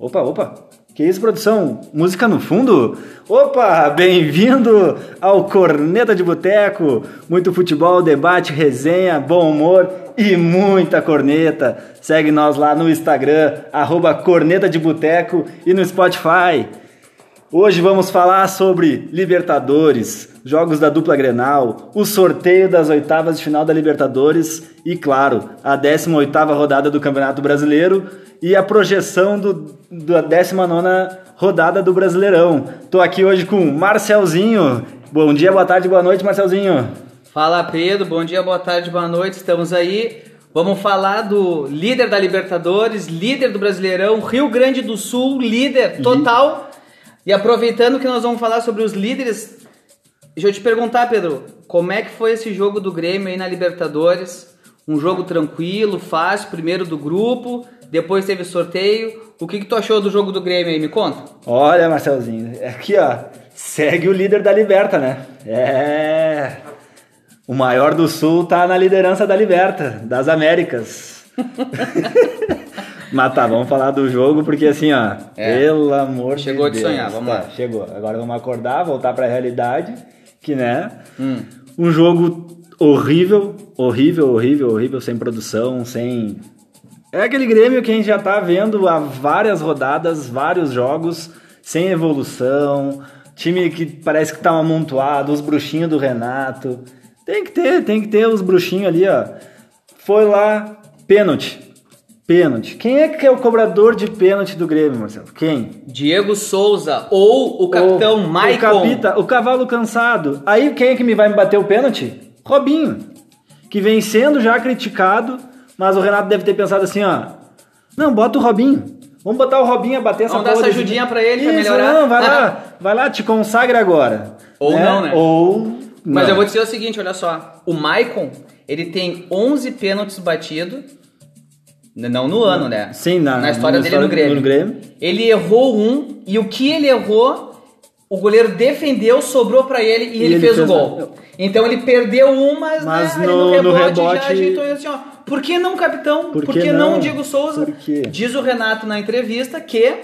Opa, opa. Que isso, produção? Música no fundo? Opa, bem-vindo ao Corneta de Boteco. Muito futebol, debate, resenha, bom humor e muita corneta. Segue nós lá no Instagram, arroba Corneta de Boteco e no Spotify. Hoje vamos falar sobre Libertadores, jogos da dupla Grenal, o sorteio das oitavas de final da Libertadores e, claro, a 18ª rodada do Campeonato Brasileiro e a projeção do, da 19ª rodada do Brasileirão. Tô aqui hoje com Marcelzinho. Bom dia, boa tarde, boa noite, Marcelzinho. Fala Pedro, bom dia, boa tarde, boa noite. Estamos aí. Vamos falar do líder da Libertadores, líder do Brasileirão, Rio Grande do Sul, líder total. E aproveitando que nós vamos falar sobre os líderes, deixa eu te perguntar, Pedro, como é que foi esse jogo do Grêmio aí na Libertadores? Um jogo tranquilo, fácil, primeiro do grupo, depois teve sorteio. O que, que tu achou do jogo do Grêmio aí? Me conta. Olha, Marcelzinho, aqui ó, segue o líder da Liberta, né? É. O maior do Sul tá na liderança da Liberta, das Américas. Mas tá, vamos falar do jogo, porque assim, ó, É. pelo amor Chegou de de Deus. sonhar, vamos Tá, lá. Chegou. Agora vamos acordar, voltar pra realidade, que né? Hum. Um jogo horrível, horrível, horrível, horrível, sem produção, sem. É aquele Grêmio que a gente já tá vendo há várias rodadas, vários jogos, sem evolução, time que parece que tá amontoado, os bruxinhos do Renato. Tem que ter, tem que ter os bruxinhos ali, ó. Foi lá, pênalti. Pênalti. Quem é que é o cobrador de pênalti do Grêmio, Marcelo? Quem? Diego Souza ou o capitão o, Maicon. O, capita, o cavalo cansado. Aí quem é que me vai me bater o pênalti? Robinho. Que vem sendo já criticado, mas o Renato deve ter pensado assim, ó. Não, bota o Robinho. Vamos botar o Robinho a bater essa Vamos dar porra essa desse- ajudinha pra ele, pra Isso, melhorar. Não, vai lá, vai lá, te consagra agora. Ou não, né? Ou. Mas não. eu vou dizer o seguinte, olha só. O Maicon, ele tem 11 pênaltis batidos. Não no ano, né? Sim, na, na história na dele no Grêmio. no Grêmio. Ele errou um e o que ele errou, o goleiro defendeu, sobrou pra ele e, ele, ele fez, o gol. Então ele perdeu um, mas, Mas né, no- no no rebote, rebote- já ajeitou assim, ó. Por que não, capitão? Por Por que que, não, não? Diego Souza? Diz o Renato na entrevista que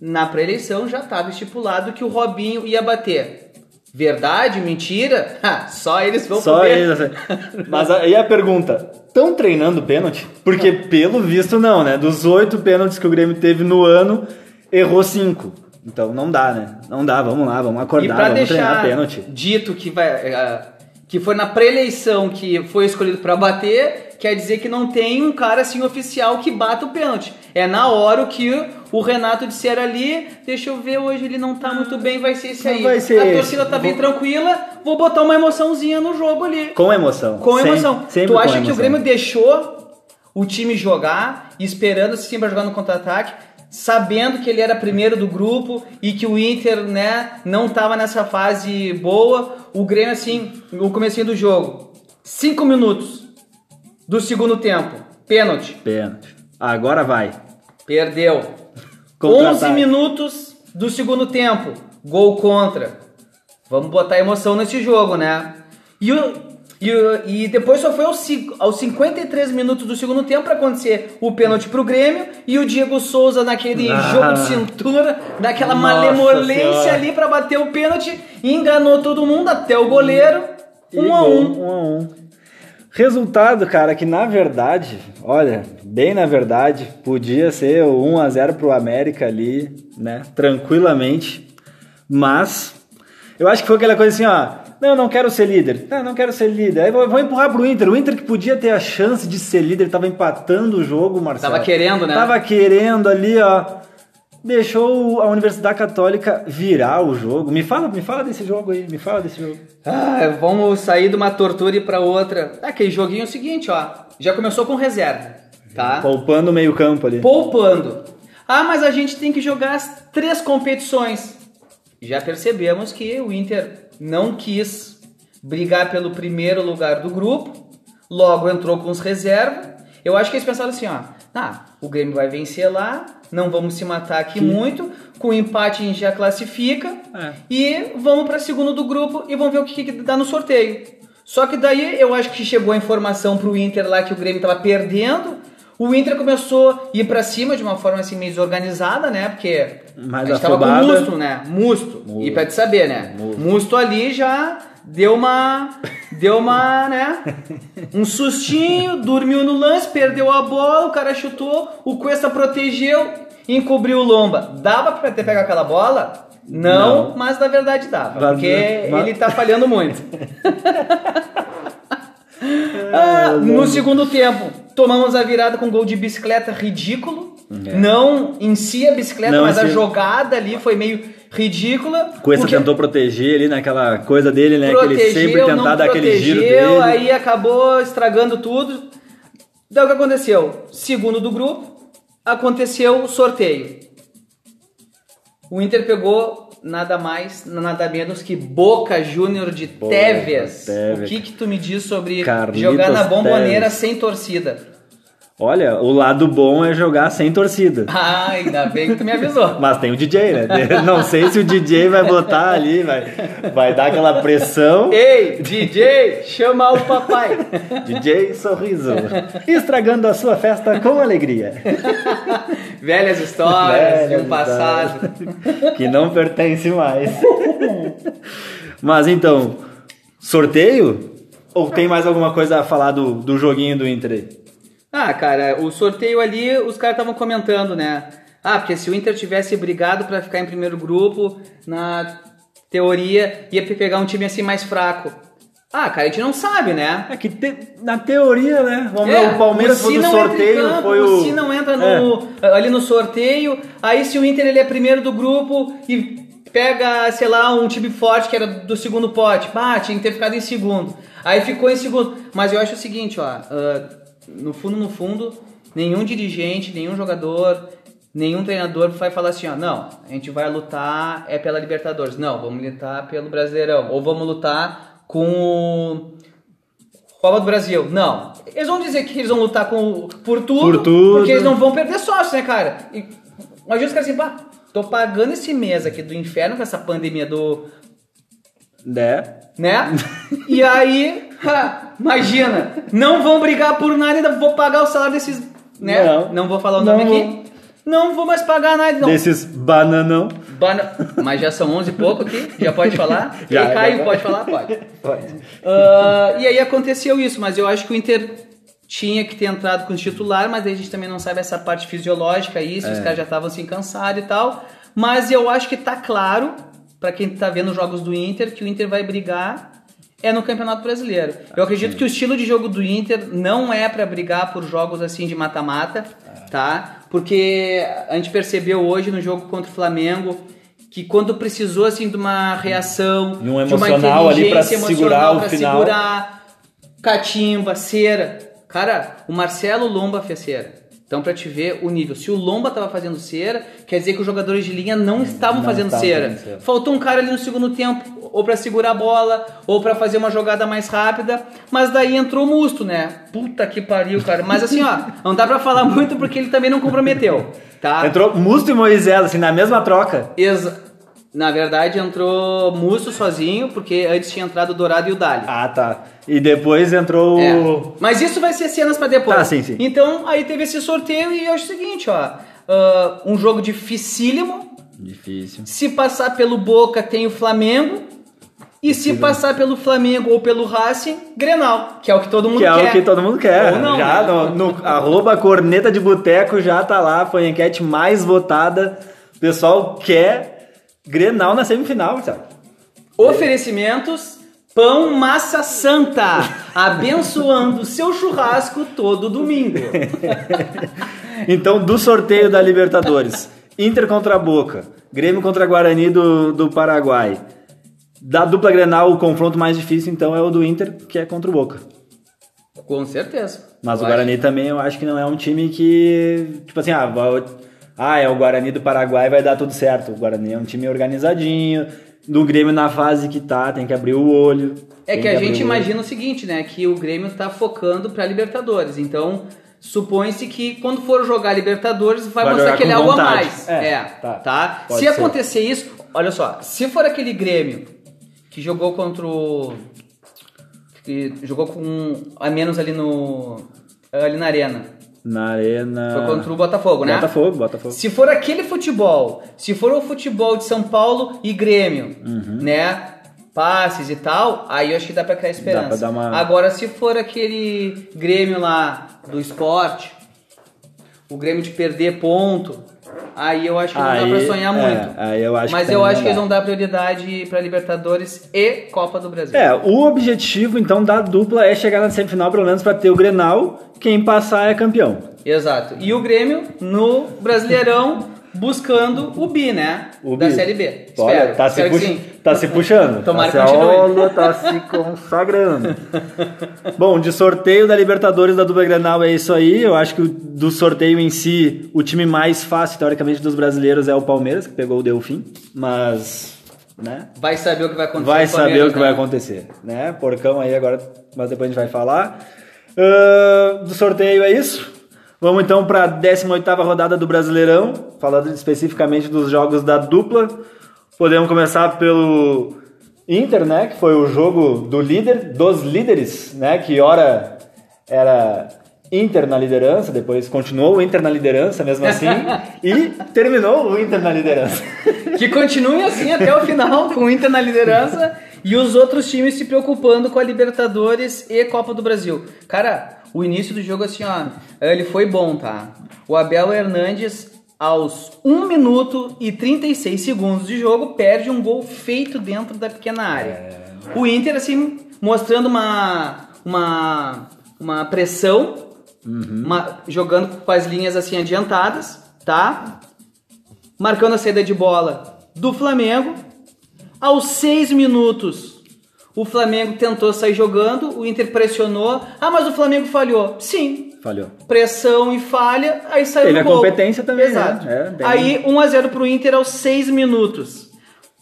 na pré-eleição já estava estipulado que o Robinho ia bater. Verdade? Mentira? Ha, só eles vão Só poder. eles. assim. Mas aí a pergunta: estão treinando pênalti? Porque pelo visto não, né? Dos oito pênaltis que o Grêmio teve no ano, errou cinco. Então não dá, né? Não dá, vamos lá, vamos acordar, vamos treinar pênalti. dito que vai eh, que foi na pré-eleição que foi escolhido pra bater, quer dizer que não tem um cara assim oficial que bata o pênalti. É na hora o que o Renato disser ali, deixa eu ver, hoje ele não tá muito bem, vai ser esse Não aí. vai ser A torcida tá bem Vou- tranquila, vou botar uma emoçãozinha no jogo ali. Com emoção. Com Sempre- emoção. sempre tu com acha que o emoção. Grêmio deixou o time jogar, esperando time pra jogar no contra-ataque, sabendo que ele era primeiro do grupo e que o Inter, né, não tava nessa fase boa. O Grêmio, assim, o comecinho do jogo, cinco minutos do segundo tempo, pênalti, Pênalti. Agora vai. perdeu. Contra-ataque. 11 minutos do segundo tempo, gol contra. Vamos botar emoção nesse jogo, né? E, o, e, o- e depois só foi aos, aos 53 minutos do segundo tempo para acontecer o pênalti pro Grêmio e o Diego Souza naquele Ah. jogo de cintura, daquela Nossa malemolência Senhora. ali para bater o pênalti, enganou todo mundo, até o goleiro. E Um a um. um a um. Resultado, cara, que na verdade, olha, bem na verdade, podia ser o 1 a 0 pro América ali, né, tranquilamente. Mas eu acho que foi aquela coisa assim, ó, não, não quero ser líder. Não, não quero ser líder. Aí vou, vou empurrar pro Inter. O Inter que podia ter a chance de ser líder, tava empatando o jogo, Marcelo. Tava querendo, né? Tava querendo ali, ó. Deixou a Universidade Católica virar o jogo. Me fala, me fala desse jogo aí, me fala desse jogo. Ah, vamos sair de uma tortura e pra outra. Ah, Aquele joguinho é o seguinte, ó. Já começou com reserva, tá? Poupando o meio-campo ali. Poupando. Ah, mas a gente tem que jogar as três competições. Já percebemos que o Inter não quis brigar pelo primeiro lugar do grupo, logo entrou com os reservas. Eu acho que eles pensaram assim, ó, ah, o Grêmio vai vencer lá, não vamos se matar aqui muito, com o empate a gente já classifica É. e vamos para segundo do grupo e vamos ver o que, que dá no sorteio. Só que daí eu acho que chegou a informação pro Inter lá que o Grêmio tava perdendo, O Inter começou a ir pra cima de uma forma assim meio desorganizada, né? Porque Mais a gente tava com afobada. Musto, né? Musto. Musto. E pra te saber, né? Musto. Musto ali já deu uma. Deu uma, né? Um sustinho, dormiu no lance, perdeu a bola, o cara chutou, o Cuesta protegeu, encobriu o Lomba. Dava pra ter pegado aquela bola? Não, Não. mas na verdade dava, Mas- porque mas- ele tá falhando muito. Ah, no segundo tempo, tomamos a virada com um gol de bicicleta ridículo. É. Não em si a bicicleta, Não mas a jogada ali foi meio ridícula. Cuesta porque tentou proteger ali naquela coisa dele, né? que ele sempre protegeu, tentar dar aquele giro protegeu, dele. aí acabou estragando tudo. Daí o que aconteceu? Segundo do grupo, aconteceu o sorteio. O Inter pegou nada mais, nada menos que Boca Júnior de Boca, Teves. Teves. O que que tu me diz sobre Carlitos jogar na bomboneira sem torcida? Olha, o lado bom é jogar sem torcida. Ah, ainda bem que tu me avisou. Mas tem o DJ, né? Não sei se o DJ vai botar ali, vai, vai dar aquela pressão. Ei, DJ, chama o papai. DJ Sorriso. Estragando a sua festa com alegria. Velhas histórias de Velhas um passado. Que não pertence mais. Mas então, sorteio? Ou tem mais alguma coisa a falar do, do joguinho do Inter aí? Ah, cara, o sorteio ali, os caras estavam comentando, né? Ah, porque se o Inter tivesse brigado pra ficar em primeiro grupo, na teoria ia pegar um time assim mais fraco. Ah, cara, a gente não sabe, né? É que te- na teoria, né? Vamos É, ver, o Palmeiras o foi do sorteio, campo, foi o. o Si não entra no, ali no sorteio. Aí se o Inter ele é primeiro do grupo e pega, sei lá, um time forte que era do segundo pote, bah, tinha que ter ficado em segundo. Aí ficou em segundo. Mas eu acho o seguinte, ó, ah, no fundo, no fundo, nenhum dirigente, nenhum jogador, nenhum treinador vai falar assim, ó, não, a gente vai lutar é pela Libertadores. Não, vamos lutar pelo Brasileirão. Ou vamos lutar com o Copa do Brasil. Não. Eles vão dizer que eles vão lutar com, por, tudo, Por tudo. porque eles não vão perder sócio, né, cara? E, imagina os caras assim, pá, tô pagando esse mês aqui do inferno com essa pandemia do. Né? né? e aí, ha, imagina, não vão brigar por nada, ainda vou pagar o salário desses. Né? Não. vou falar o Não nome vou. aqui. Não vou mais pagar nada, não. Desses bananão. Bana- Mas já são 11 e pouco aqui, já pode falar? Já, e aí, já Caio, pode. pode falar? Pode. Pode. Ah, e aí aconteceu isso, mas eu acho que o Inter tinha que ter entrado com o titular, mas aí a gente também não sabe essa parte fisiológica aí, se os É. caras já estavam assim cansados e tal. Mas eu acho que tá claro, pra quem tá vendo os jogos do Inter, que o Inter vai brigar é no Campeonato Brasileiro. Eu acredito que o estilo de jogo do Inter não é pra brigar por jogos assim de mata-mata, tá? Porque a gente percebeu hoje no jogo contra o Flamengo que quando precisou assim de uma reação, E um de uma emocional ali inteligência segurar o pra final. segurar, catimba, cera. Cara, o Marcelo Lomba fez cera. Então, pra te ver o nível. Se o Lomba tava fazendo cera, quer dizer que os jogadores de linha não estavam Não fazendo estavam cera. Faltou um cara ali no segundo tempo, ou pra segurar a bola, ou pra fazer uma jogada mais rápida. Mas daí entrou o Musto, né? Puta que pariu, cara. Mas assim, ó, não dá pra falar muito porque ele também não comprometeu, tá? Entrou Musto e Moisés, assim, na mesma troca. Exa- Na verdade, entrou Musto sozinho, porque antes tinha entrado o Dourado e o Dali. Ah, tá. E depois entrou É. Mas isso vai ser cenas pra depois. Tá, sim, sim. Então, aí teve esse sorteio e eu acho o seguinte, ó. ah, um jogo dificílimo. Difícil. Se passar pelo Boca, tem o Flamengo. E se passar pelo Flamengo ou pelo Racing, Grenal, que é o que todo mundo Que é quer. o que todo mundo quer. Ou não, já né? no, no arroba corneta de boteco já tá lá, foi a enquete mais votada. O pessoal quer Grenal na semifinal, sabe? Oferecimentos Pão Massa Santa, abençoando seu churrasco todo domingo. Então, do sorteio da Libertadores, Inter contra Boca, Grêmio contra Guarani do, do Paraguai. Da dupla Grenal, o confronto mais difícil, então, é o do Inter, que é contra o Boca. Com certeza. Mas Eu o Guarani também eu acho que não é um time que. Tipo assim, ah, ah, é o Guarani do Paraguai, vai dar tudo certo. O Guarani é um time organizadinho. Do Grêmio na fase que tá, tem que abrir o olho. É tem que a gente o imagina o seguinte, né? Que o Grêmio tá focando pra Libertadores. Então, supõe-se que quando for jogar Libertadores, vai, Vai mostrar aquele com algo a mais. É, É, tá. tá? Se ser. acontecer isso, olha só, se for aquele Grêmio que jogou contra o. que jogou com a menos ali no. ali na arena. Na Arena. Foi contra o Botafogo, né? Botafogo, Botafogo. Se for aquele futebol, se for o futebol de São Paulo e Grêmio, Uhum. né? Passes e tal, aí eu acho que dá pra criar esperança. pra dar uma- Agora, se for aquele Grêmio lá do esporte, o Grêmio de perder ponto, aí eu acho que não dá pra sonhar é, muito. eu Mas eu acho que eles vão dar prioridade pra Libertadores e Copa do Brasil. É, o objetivo então da dupla é chegar na semifinal, pelo menos pra ter o Grenal. Quem passar é campeão. Exato. E o Grêmio no Brasileirão buscando o bi, né? O da bi. Série B. Olha, Espero, tá, se espero puxa- sim. tá se puxando. Tomara tá que se, continue. olha, tá se consagrando. Bom, de sorteio da Libertadores da dupla Grenal é isso aí. Eu acho que do sorteio em si, o time mais fácil, teoricamente, dos brasileiros é o Palmeiras, que pegou o Delfim. Mas, né? Vai saber o que vai acontecer. Vai saber o que né? vai acontecer, né? Porcão aí agora, mas depois a gente vai falar. Ah, do sorteio é isso. Vamos então para a 18ª rodada do Brasileirão, falando especificamente dos jogos da dupla. Podemos começar pelo Inter, né, que foi o jogo do líder, dos líderes, né, que ora era Inter na liderança, depois continuou o Inter na liderança mesmo assim e terminou o Inter na liderança. Que continue assim até o final, com o Inter na liderança e os outros times se preocupando com a Libertadores e Copa do Brasil. Cara, o início do jogo, assim, ó, ele foi bom, tá? O Abel Hernandes, aos 1 minuto e 36 segundos de jogo, perde um gol feito dentro da pequena área. O Inter, assim, mostrando uma, uma, uma pressão, uma- jogando com as linhas assim adiantadas, tá? marcando a saída de bola do Flamengo. Aos seis minutos, o Flamengo tentou sair jogando, o Inter pressionou. Ah, mas o Flamengo falhou. Sim. Falhou. Pressão e falha, aí saiu Teve o a gol. competência também, né? Exato. É, bem- Aí 1x0 pro Inter aos seis minutos.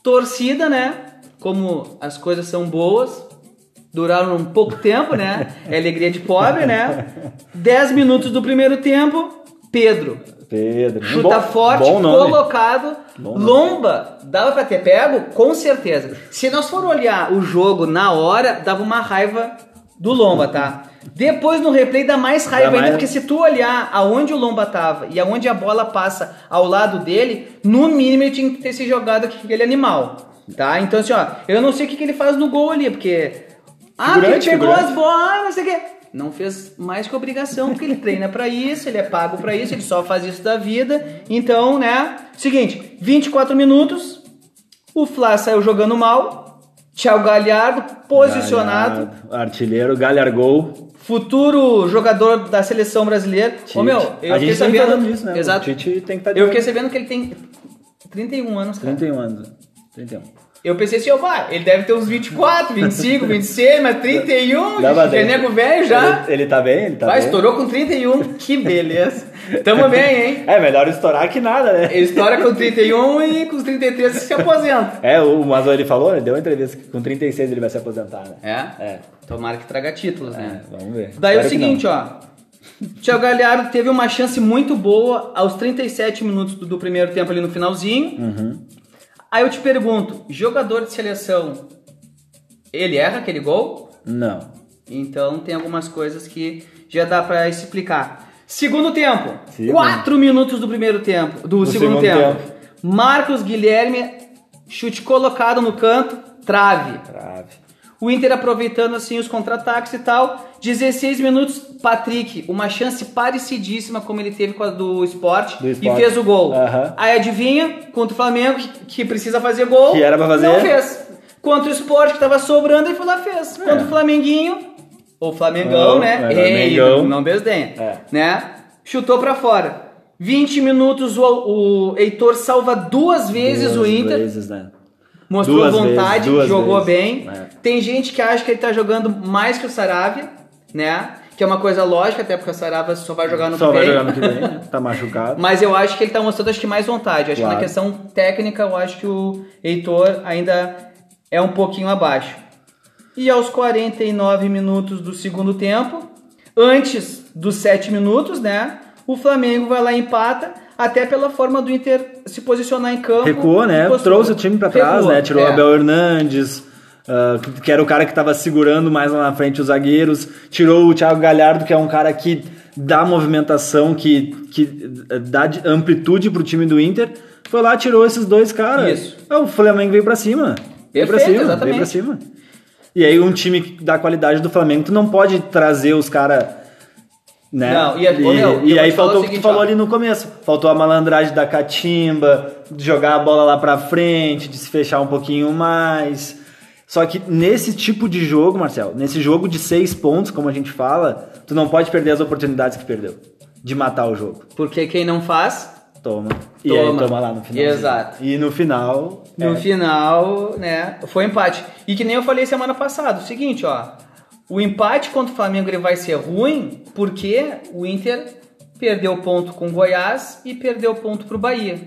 Torcida, né? Como as coisas são boas, duraram um pouco tempo, né? É alegria de pobre, né? 10 minutos do primeiro tempo, Pedro Pedro. Chuta bom- forte, bom colocado. Nome. Lomba, dava pra ter pego? Com certeza. Se nós for olhar o jogo na hora, dava uma raiva do Lomba, tá? Depois no replay dá mais raiva Dá ainda, mais- porque se tu olhar aonde o Lomba tava e aonde a bola passa ao lado dele, no mínimo ele tinha que ter se jogado com aquele animal, tá? Então assim, ó, eu não sei o que, que ele faz no gol ali, porque... Ah, porque ele Figurante, pegou figurante. as bolas, não sei o quê. Não fez mais que obrigação, porque ele treina pra isso, ele é pago pra isso, ele só faz isso da vida. Então, né? Seguinte, 24 minutos, o Fla saiu jogando mal, Thiago Galhardo posicionado, Galhardo, artilheiro, Galhargol. futuro jogador da seleção brasileira. Ô meu, eu a fiquei sabendo. falando disso, né? Exato. O Tite tem que estar de Eu fiquei sabendo que ele tem 31 anos, cara. 31 anos. 31. Eu pensei assim, ó, vai, ele deve ter uns 24, 25, 26, mas 31, Dá pra já nego velho já. Ele, ele tá bem? Ele tá Vai, bem? estourou com 31. Que beleza. Tamo bem, hein? É, melhor estourar que nada, né? Ele estoura com 31 e com os 33 se aposenta. É, o mas ele falou, ele deu uma entrevista que com 36 ele vai se aposentar, né? É? É, Tomara que traga títulos, né? é, vamos ver. Daí é o Espero seguinte, ó. Thiago Galhardo teve uma chance muito boa aos 37 minutos do, do primeiro tempo ali no finalzinho. Uhum. Aí eu te pergunto, jogador de seleção, ele erra aquele gol? Não. Então tem algumas coisas que já dá pra explicar. Segundo tempo. Segundo. Quatro minutos do primeiro tempo. Do, Do segundo, segundo tempo. tempo. Marcos Guilherme, chute colocado no canto, trave. Trave. O Inter aproveitando assim os contra-ataques e tal. 16 minutos, Patrick, uma chance parecidíssima como ele teve com a do esporte, Do e Sport. fez o gol. Aham. Aí adivinha, contra o Flamengo, que, precisa fazer gol. Que era pra fazer. Não fez. Contra o Sport, que tava sobrando, ele foi lá e fez. Contra o Flamenguinho, ou Flamengão, Não, né? é, Ei, Flamengão. não, não desdenha. É. Né? Chutou pra fora. 20 minutos, o, o Heitor salva duas vezes Duas o Inter. vezes, né? Mostrou Duas vontade, vezes, jogou vezes. bem. É. Tem gente que acha que ele tá jogando mais que o Saravia, né? Que é uma coisa lógica, até porque o Saravia só vai jogar no Só que vai vem. jogar no que vem, né? Tá machucado. Mas eu acho que ele tá mostrando acho que mais vontade. Acho Claro. que na questão técnica, eu acho que o Heitor ainda é um pouquinho abaixo. E aos 49 minutos do segundo tempo, antes dos 7 minutos, né? O Flamengo vai lá e empata, até pela forma do Inter se posicionar em campo. Recuou, né? Trouxe o time pra trás, Recuou, né? Tirou é. Abel Hernandes, uh, que era o cara que estava segurando mais lá na frente os zagueiros, tirou o Thiago Galhardo, que é um cara que dá movimentação, que, que dá amplitude pro time do Inter, foi lá, tirou esses dois caras. Isso. Ah, o Flamengo veio pra cima. Veio Perfeito, cima, exatamente. veio pra cima. E aí um time da qualidade do Flamengo, tu não pode trazer os caras... Né? Não, e a- e, ô, meu, e aí faltou o que tu falou ó. ali no começo. Faltou a malandragem da catimba, de jogar a bola lá pra frente, de se fechar um pouquinho mais. Só que nesse tipo de jogo, Marcel, nesse jogo de seis pontos, como a gente fala, tu não pode perder as oportunidades que perdeu de matar o jogo. Porque quem não faz, Toma. E Toma. aí toma lá no final. Exato. E no final. no é, final, né, foi empate. E que nem eu falei semana passada, o seguinte, ó, o empate contra o Flamengo ele vai ser ruim porque o Inter perdeu ponto com o Goiás e perdeu ponto pro Bahia.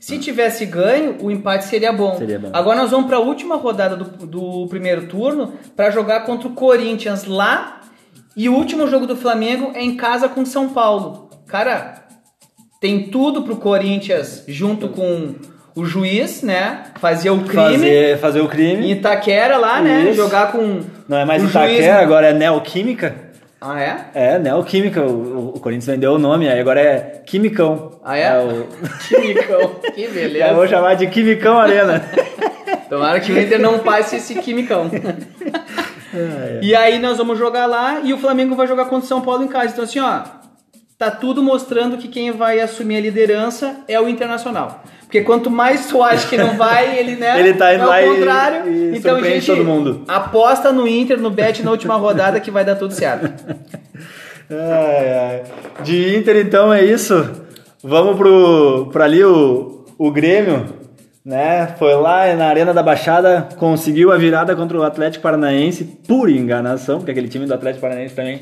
Se tivesse ganho, o empate seria bom. Seria bom. Agora nós vamos para a última rodada do, do primeiro turno para jogar contra o Corinthians lá e o último jogo do Flamengo é em casa com São Paulo. Cara, tem tudo pro Corinthians junto com o juiz, né? Fazer o crime fazer, fazer o crime. em Itaquera lá, né? Isso. Jogar com Não é mais Itaquera, juiz- agora é Neoquímica. Ah, é? É, Neoquímica. O, o Corinthians vendeu o nome, aí agora é Quimicão. Ah, é? o... Quimicão. que Já vou beleza. chamar de Quimicão Arena. Tomara que o Inter não passe esse quimicão. E aí nós vamos jogar lá e o Flamengo vai jogar contra o São Paulo em casa. Então assim, ó, tá tudo mostrando que quem vai assumir a liderança é o Internacional. Porque quanto mais tu acha que não vai, ele, né? Ele tá indo é lá o e- contrário. e então, gente, todo mundo. aposta no Inter, no bet na última rodada que vai dar tudo certo. Ai, ai. De Inter, então, é isso. Vamos pro, pra ali o, o Grêmio, né? Foi lá na Arena da Baixada, conseguiu a virada contra o Atlético Paranaense, por enganação, porque aquele time do Atlético Paranaense também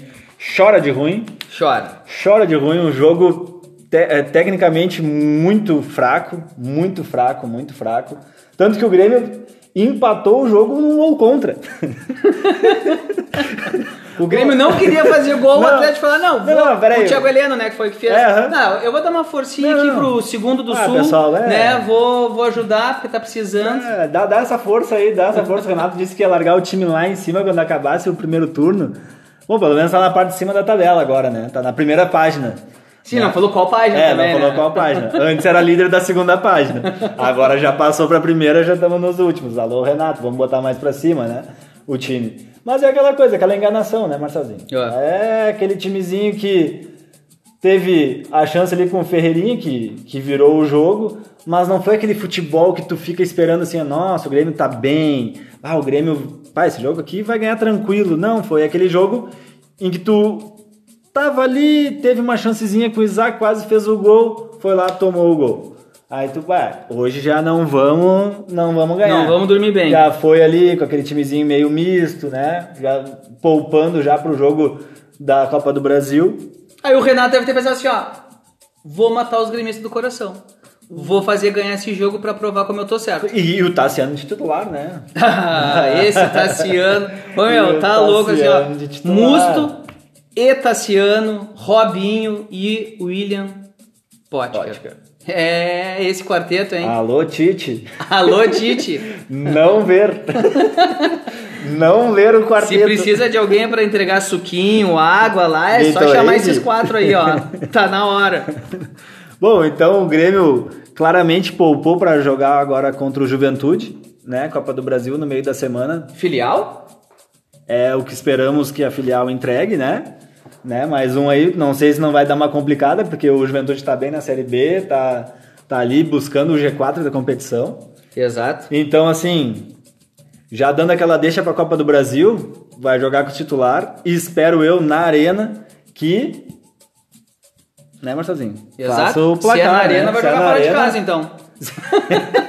chora de ruim. Chora. Chora de ruim, um jogo te- é, tecnicamente muito fraco, muito fraco, muito fraco. Tanto que o Grêmio empatou o jogo num gol contra. O Grêmio não queria fazer gol, o Não. Atlético falou, não, vou, Não, não, peraí. o Thiago Heleno, né, que foi que fez. É, aham. Não, eu vou dar uma forcinha Não, aqui pro segundo do Ah, Sul, pessoal, é. né, vou, vou ajudar, porque tá precisando. É, dá, dá essa força aí, dá essa força. O Renato disse que ia largar o time lá em cima quando acabasse o primeiro turno. Bom, pelo menos tá na parte de cima da tabela agora, né? Tá na primeira página. Sim, não falou qual página É, também, não falou né? qual página. Antes era líder da segunda página. Agora já passou pra primeira, já estamos nos últimos. Alô, Renato, vamos botar mais pra cima, né? O time. Mas é aquela coisa, aquela enganação, né, Marcelzinho? É. É aquele timezinho que teve a chance ali com o Ferreirinha, que, que virou o jogo, mas não foi aquele futebol que tu fica esperando assim, nossa, o Grêmio tá bem, ah, o Grêmio, pá, esse jogo aqui vai ganhar tranquilo. Não, foi aquele jogo em que tu tava ali, teve uma chancezinha com o Isaac, quase fez o gol, foi lá, tomou o gol. Aí tu, vai, hoje já não vamos, não vamos ganhar. Não vamos dormir bem. Já foi ali com aquele timezinho meio misto, né? Já poupando já pro jogo da Copa do Brasil. Aí o Renato deve ter pensado assim, ó, vou matar os gremistas do coração. Vou fazer ganhar esse jogo pra provar como eu tô certo. E, e o Tassiano de titular, né? Ah, esse Tassiano. Ô, E meu, tá louco assim, ó. Tassiano. Musto e Tassiano, Robinho e William Potker. Potker. É esse quarteto, hein? Alô, Tite. Alô, Tite. Não ver. não ler o Se quarteto. precisa de alguém pra entregar suquinho, água lá, é só chamar esses quatro aí, ó. Tá na hora. Bom, então o Grêmio claramente poupou para jogar agora contra o Juventude, né? Copa do Brasil no meio da semana. Filial? É o que esperamos que a filial entregue, né? né? Mais um aí, não sei se não vai dar uma complicada, porque o Juventude tá bem na Série B, tá, tá ali buscando o G4 da competição. Exato. Então, assim, já dando aquela deixa para a Copa do Brasil, vai jogar com o titular e espero eu na arena que. Né, Marcelzinho? Exato. O placar, Se é na arena, né? vai é jogar na fora de arena, casa, então.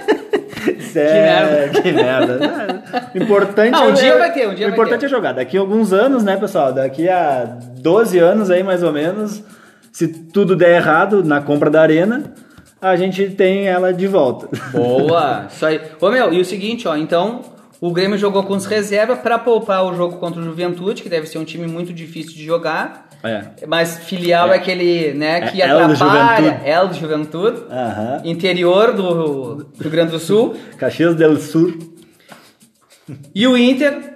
se é- Que merda. O importante Ah, um é- dia vai ter, um dia O importante é jogar. Daqui a alguns anos, né, pessoal? Daqui a 12 anos aí, mais ou menos, se tudo der errado na compra da arena, a gente tem ela de volta. Boa! Isso aí. Ô meu, e o seguinte, ó, então o Grêmio jogou com os reservas pra poupar o jogo contra o Juventude, que deve ser um time muito difícil de jogar. É. Mas filial é, É. aquele, né, que É El do atrapalha. Juventude. El do Juventude. Interior do Rio Grande do Sul. Caxias del Sur. E o Inter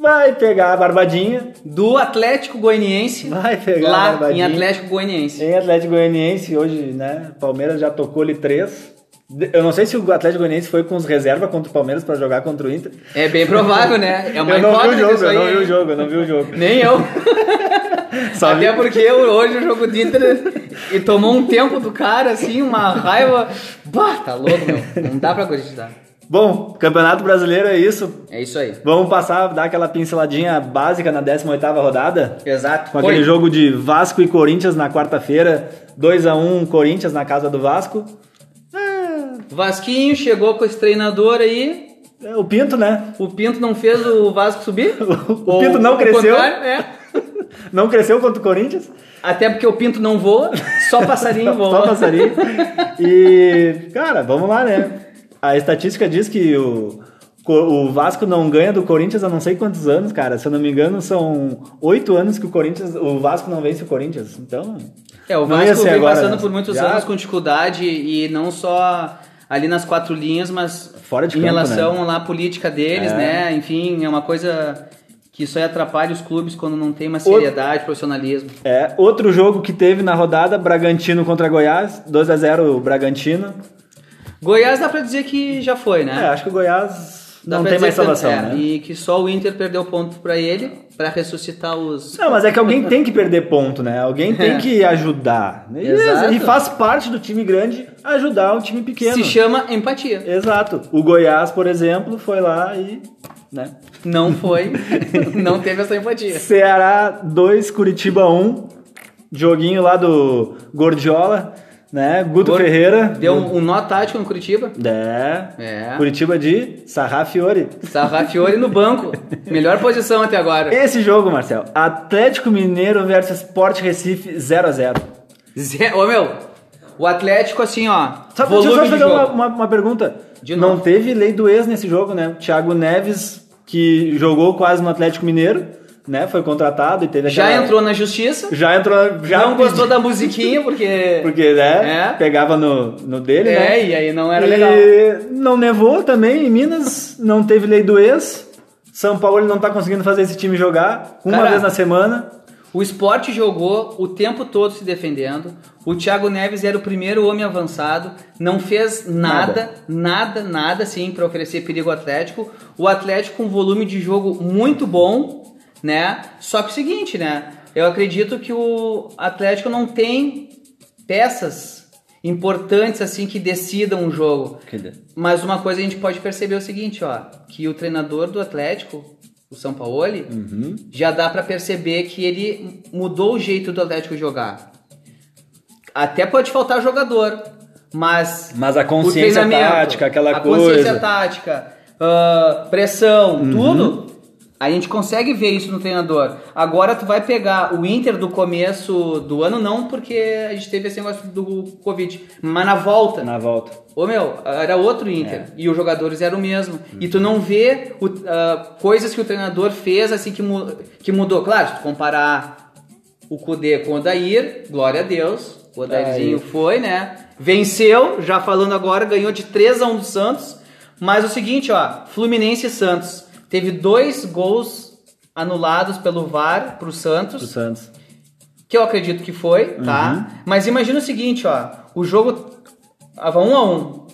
Vai pegar a barbadinha. do Atlético Goianiense. Vai pegar a lá barbadinha. em Atlético Goianiense. Em Atlético Goianiense, hoje, né? Palmeiras já tocou ali três. Eu não sei se o Atlético Goianiense foi com os reservas contra o Palmeiras pra jogar contra o Inter. É bem provável, né? É uma eu não vi o jogo, eu não vi o hein? jogo, eu não vi o jogo. Nem eu. Só Até vi- porque eu- hoje o jogo do Inter e tomou um tempo do cara, assim, uma raiva. Bah, tá louco, meu. Não dá pra acreditar. Bom, Campeonato Brasileiro é isso. É isso aí. Vamos passar, dar aquela pinceladinha básica na 18ª rodada? Exato. Com Foi. aquele jogo de Vasco e Corinthians na quarta-feira. 2x1 Corinthians na casa do Vasco. Vasquinho chegou com esse treinador aí. É, o Pinto, né? O Pinto não fez o Vasco subir? O Pinto não cresceu. é. Não cresceu contra o Corinthians. Até porque o Pinto não voa, só passarinho voa. Só passarinho. E, cara, vamos lá, né? A estatística diz que o, o Vasco não ganha do Corinthians há não sei quantos anos, cara. Se eu não me engano, são oito anos que o Corinthians, o Vasco não vence o Corinthians. Então, É, o Vasco vem agora, passando né? por muitos Já- anos com dificuldade e não só ali nas quatro linhas, mas Fora de em campo, relação lá à política deles, É. né? Enfim, é uma coisa que isso aí atrapalha os clubes quando não tem uma seriedade, profissionalismo. é outro jogo que teve na rodada, Bragantino contra Goiás, 2 a 0 Bragantino. Goiás dá pra dizer que já foi, É, né? acho que o Goiás Dá não tem mais salvação, é, né? E que só o Inter perdeu ponto pra ele, pra ressuscitar os... Não, mas é que alguém tem que perder ponto, né? Alguém tem É. que ajudar. E, Exato. e faz parte do time grande ajudar um time pequeno. Se chama empatia. Exato. O Goiás, por exemplo, foi lá e. Né? Não foi, não teve essa empatia. Ceará 2, Curitiba 1. Joguinho lá do Gordiola, né? Guto Ferreira. Deu um, um nó tático no Curitiba. É. É. Curitiba de Sarrafiore. Sarrafiore no banco. Melhor posição até agora. Esse jogo, Marcel. Atlético Mineiro versus Sport Recife 0x0. Zé, ô meu, o Atlético assim, ó. Só, deixa eu só fazer uma, uma, uma pergunta. De Não novo. teve lei do ex nesse jogo, né? Thiago Neves, que jogou quase no Atlético Mineiro, né? Foi contratado e teve Já aquela- entrou na justiça. Já entrou. Já não gostou da musiquinha porque. Porque, né? É. Pegava no, no dele, É, né? e aí não era E legal. Não nevou também em Minas, não teve lei do ex. São Paulo não tá conseguindo fazer esse time jogar uma Cara, vez na semana. O esporte jogou o tempo todo se defendendo. O Thiago Neves era o primeiro homem avançado, não fez nada, nada, nada, assim para oferecer perigo ao Atlético. O Atlético com um volume de jogo muito bom, né? Só que o seguinte, né? Eu acredito que o Atlético não tem peças importantes assim que decidam o jogo. Mas uma coisa a gente pode perceber é o seguinte, ó, que o treinador do Atlético, o São Paulo, Uhum. já dá pra perceber que ele mudou o jeito do Atlético jogar. Até pode faltar jogador, mas Mas a consciência tática, aquela a coisa. consciência tática, ah, pressão, Uhum. tudo, a gente consegue ver isso no treinador. Agora tu vai pegar o Inter do começo do ano, não porque a gente teve esse negócio do Covid, mas na volta. Na volta. Ô meu, era outro Inter. E os jogadores eram o mesmo. E tu não vê o- ah, coisas que o treinador fez assim que, mu- que mudou. Claro, se tu comparar o Kudê com o Odair, glória a Deus. O Odairzinho Aí. foi, né? Venceu, já falando agora, ganhou de 3 a 1 do Santos. Mas o seguinte, ó, Fluminense e Santos. Teve dois gols anulados pelo VAR pro Santos Do Santos. que eu acredito que foi, tá? Mas imagina o seguinte, ó, o jogo tava 1 a 1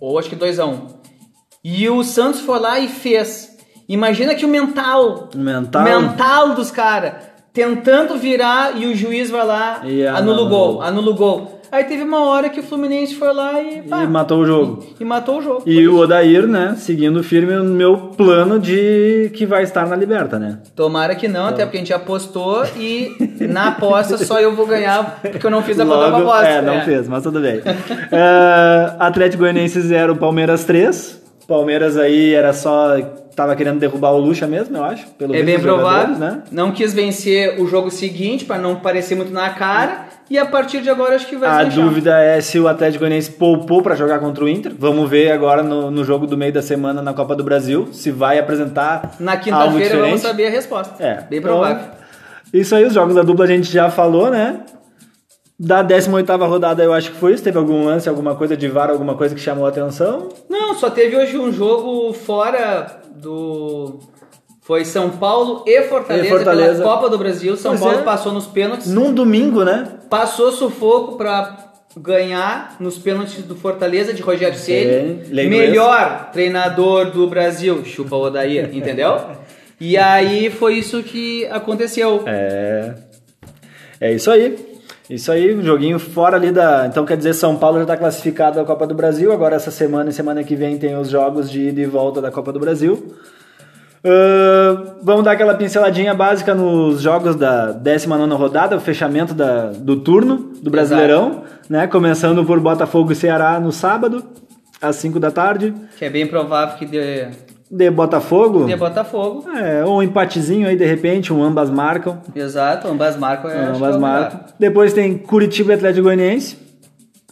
ou acho que 2 a 1 e o Santos foi lá e fez. Imagina que o mental, Mental. mental dos caras tentando virar e o juiz vai lá E anula o gol, anula o gol. Aí teve uma hora que o Fluminense foi lá e, pá, E matou o jogo. e matou o jogo. E o. Odair, né, seguindo firme no meu plano de que vai estar na Liberta, né? Tomara que não, até porque a gente apostou e na aposta só eu vou ganhar porque eu não fiz a Logo, aposta. é, não fez, mas tudo bem. É, Atlético Goianiense 0, Palmeiras 3. Palmeiras aí era só. Tava querendo derrubar o Lucha mesmo, eu acho. Pelo É bem provável. Né? Não quis vencer o jogo seguinte para não parecer muito na cara. E a partir de agora acho que vai A deixar. dúvida é se o Atlético Goianiense poupou para jogar contra o Inter. Vamos ver agora no, no jogo do meio da semana na Copa do Brasil se vai apresentar Na quinta-feira vamos saber a resposta. É, Bem então, provável. Isso aí, os jogos da dupla a gente já falou, né? Da 18ª rodada eu acho que foi isso. Teve algum lance, alguma coisa de VAR, alguma coisa que chamou a atenção? Não, só teve hoje um jogo fora do. Foi São Paulo e Fortaleza, E Fortaleza. pela Copa do Brasil. São Pois Paulo é. passou nos pênaltis, Num domingo, né? passou sufoco pra ganhar nos pênaltis do Fortaleza de Rogério Ceni, melhor treinador do Brasil, chupa o Odair, entendeu? E aí foi isso que aconteceu. É. É isso aí. Isso aí, um joguinho fora ali da. Então quer dizer, São Paulo já está classificado da Copa do Brasil. Agora, essa semana e semana que vem tem os jogos de ida e volta da Copa do Brasil. Ah, vamos dar aquela pinceladinha básica nos jogos da 19 rodada, o fechamento da, do turno do Brasileirão, né? Começando por Botafogo e Ceará no sábado, às 5 da tarde. Que é bem provável que dê, De Botafogo. dê Botafogo. É, ou um empatezinho aí de repente, um ambas marcam. Exato, ambas marcam. é Ambas o marcam. Depois tem Curitiba e Atlético Goianiense.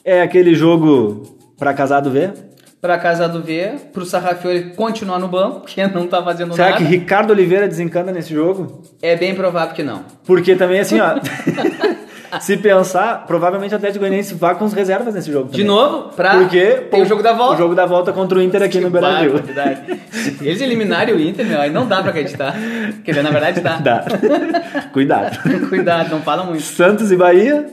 É aquele jogo pra casado ver. Pra casa do V, pro Sarrafiori continuar no banco, porque não tá fazendo Será nada. que Ricardo Oliveira desencanta nesse jogo? É bem provável que não. Porque também assim, ó. se pensar, provavelmente o Atlético Goianiense vai com os reservas nesse jogo. De também. novo, pra. Porque tem o jogo da volta. O jogo da volta contra o Inter aqui no Beira Rio. Barbaridade. Eles eliminarem o Inter, meu, aí não dá pra acreditar. Quer dizer, na verdade dá. Dá. Cuidado. Cuidado, não fala muito. Santos e Bahia.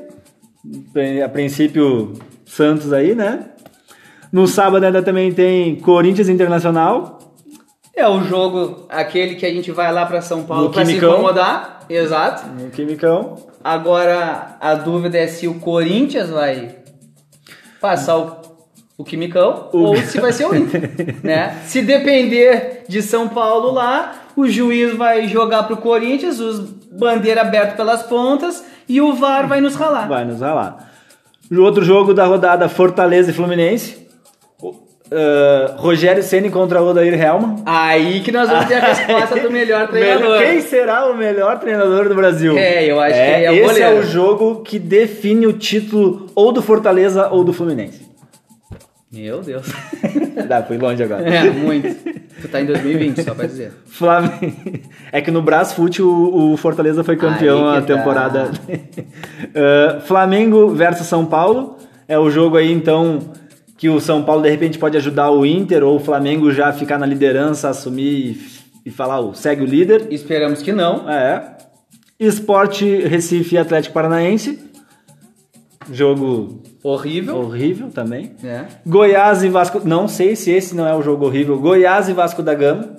A princípio, Santos aí, né? No sábado ainda também tem Corinthians Internacional. É o jogo, aquele que a gente vai lá pra São Paulo pra se incomodar. Exato. No Quimicão. Agora a dúvida é se o Corinthians vai passar o, o Quimicão O- ou se vai ser o Inter, né? Se depender de São Paulo lá, o juiz vai jogar pro Corinthians, os bandeira aberta pelas pontas e o VAR vai nos ralar. Vai nos ralar. O outro jogo da rodada, Fortaleza e Fluminense. Ah, Rogério Ceni contra Odair Helman. Aí que nós vamos ter a resposta do melhor treinador. Quem será o melhor treinador do Brasil? É, eu acho que é o Esse goleiro. é o jogo que define o título ou do Fortaleza ou do Fluminense. Meu Deus. Dá, fui longe agora. É, muito. Tu tá em 2020, só pra dizer. Flamengo. É que no Brasfoot o, o Fortaleza foi campeão a temporada. Uh, Flamengo versus São Paulo. É o jogo aí, então, que o São Paulo de repente pode ajudar o Inter ou o Flamengo já ficar na liderança, assumir e, e falar, ó, segue o líder. Esperamos que não. É. Esporte Recife e Atlético Paranaense. Jogo Horrível. horrível também. né? Goiás e Vasco. Não sei se esse não é o jogo horrível. Goiás e Vasco da Gama.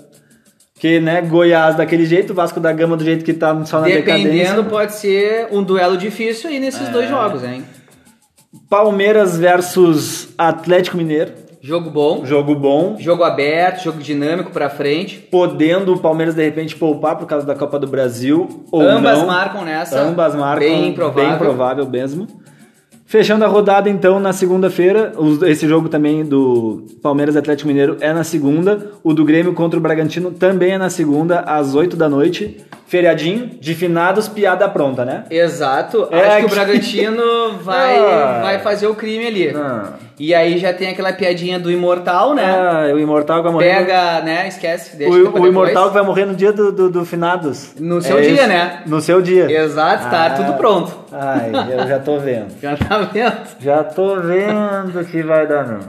Que, né, Goiás daquele jeito, Vasco da Gama do jeito que tá só na Dependendo, decadência. pode ser um duelo difícil aí nesses É. dois jogos, hein? Palmeiras versus Atlético Mineiro. Jogo bom, Jogo bom. jogo aberto, jogo dinâmico pra frente. Podendo o Palmeiras de repente poupar por causa da Copa do Brasil. Ou Ambas não. marcam nessa. Ambas marcam. Bem provável. Bem provável mesmo. Fechando a rodada, então, na segunda-feira, esse jogo também do Palmeiras Atlético Mineiro é na segunda. O do Grêmio contra o Bragantino também é na segunda, às 8 da noite. Feriadinho, de finados, piada pronta, né? Exato. É Acho que o que- Bragantino vai, Ah. vai fazer o crime ali. Ah. E aí já tem aquela piadinha do imortal, né? Ah, o Imortal que vai morrer. Pega, né? Esquece, deixa o, o. Imortal que vai morrer no dia do, do, do finados. No seu É dia, né? No seu dia. Exato, tá Ah. tudo pronto. Ai, eu já tô vendo. Já tá vendo? Já tô vendo que vai dar não.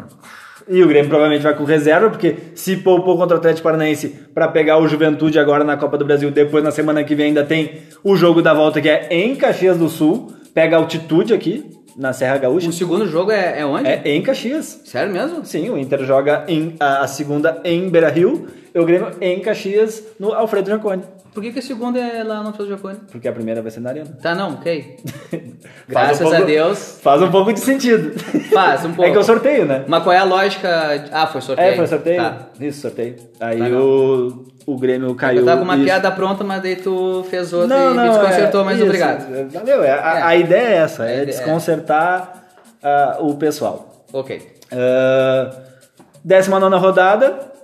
E o Grêmio provavelmente vai com reserva, porque se poupou contra o Atlético Paranaense para pegar o Juventude agora na Copa do Brasil, depois na semana que vem ainda tem o jogo da volta que é em Caxias do Sul, pega a altitude aqui na Serra Gaúcha. O segundo jogo é, é onde? É em Caxias. Sério mesmo? Sim, o Inter joga em, a, a segunda em Beira Rio, e o Grêmio em Caxias no Alfredo Jaconi. Por que, que o segundo é lá no Alfredo Jacone? Porque a primeira vai ser na Arena. Tá, não, ok. Graças um pouco- a Deus. Faz um pouco de sentido. Faz um pouco. É que eu sorteio, né? Mas qual é a lógica? Ah, foi sorteio. É, foi sorteio? Tá. Isso, sorteio. Aí o, o Grêmio caiu. Eu tava com uma isso. piada pronta, mas daí tu fez outra Não, e não, me desconcertou, é, mas isso, obrigado. é, Valeu, é, a, É. a ideia é essa, A é ideia- desconcertar ah, o pessoal. Ok. Ah, 19 rodada.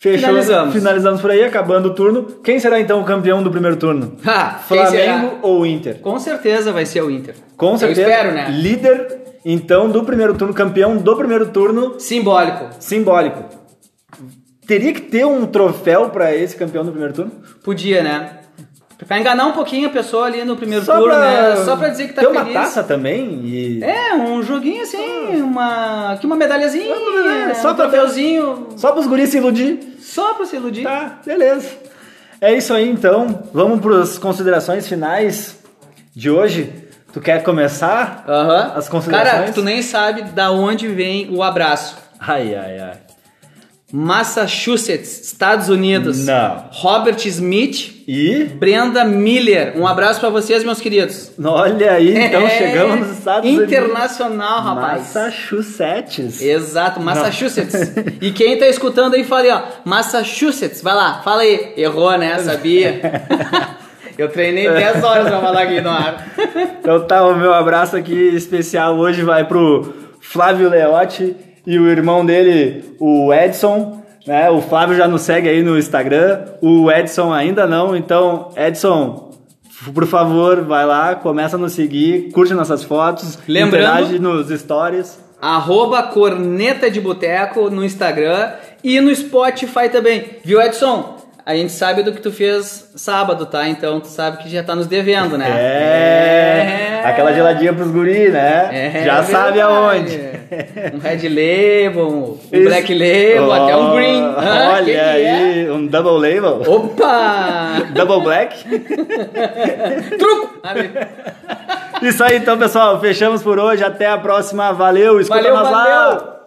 Fechou, Finalizamos. Finalizamos por aí, acabando o turno. Quem será então o campeão do primeiro turno? Ah, quem será? Flamengo ou Inter? Com certeza vai ser o Inter. Com certeza. Eu espero, né? Líder, então, do primeiro turno, campeão do primeiro turno, Simbólico. simbólico. Teria que ter um troféu pra esse campeão do primeiro turno? Podia, né? Pra enganar um pouquinho a pessoa ali no primeiro Só turno, pra- né? Só pra dizer que tá Tem feliz. uma taça também e... É, um joguinho assim, uma. Aqui uma medalhazinha, É, só um pra- troféuzinho. Só pros guris se iludir. Só pra se iludir. Tá, beleza. É isso aí então. Vamos pras considerações finais de hoje. Tu quer começar? Aham. As considerações? Cara, tu nem sabe da onde vem o abraço. Ai, ai, ai. Massachusetts, Estados Unidos. Não. Robert Smith, E Brenda Miller. Um abraço pra vocês, meus queridos. olha aí, então É, chegamos nos Estados Unidos. Internacional, rapaz. Massachusetts. Exato, Massachusetts. e quem tá escutando aí, fala aí, ó. Massachusetts, vai lá, fala aí. Errou, né? Sabia? Eu treinei 10 horas pra falar aqui no ar. Então tá, o meu abraço aqui especial hoje vai pro Flávio Leotti e o irmão dele, o Edson. Né? O Flávio já nos segue aí no Instagram, o Edson ainda não. Então, Edson, por favor, vai lá, começa a nos seguir, curte nossas fotos, Lembrando- interage nos stories. Arroba Corneta de Boteco no Instagram e no Spotify também. Viu, Edson? A gente sabe do que tu fez sábado, tá? Então tu sabe que já tá nos devendo, né? É, aquela geladinha pros guri, né? É já sabe aonde. Um Red Label, um Isso. Black Label, até um Green. Oh, Ah, Olha que que aí, é? um double label. Opa! Double black. Truco! Isso aí então, pessoal. Fechamos por hoje. Até a próxima. Valeu. Escuta Valeu, nós lá. valeu!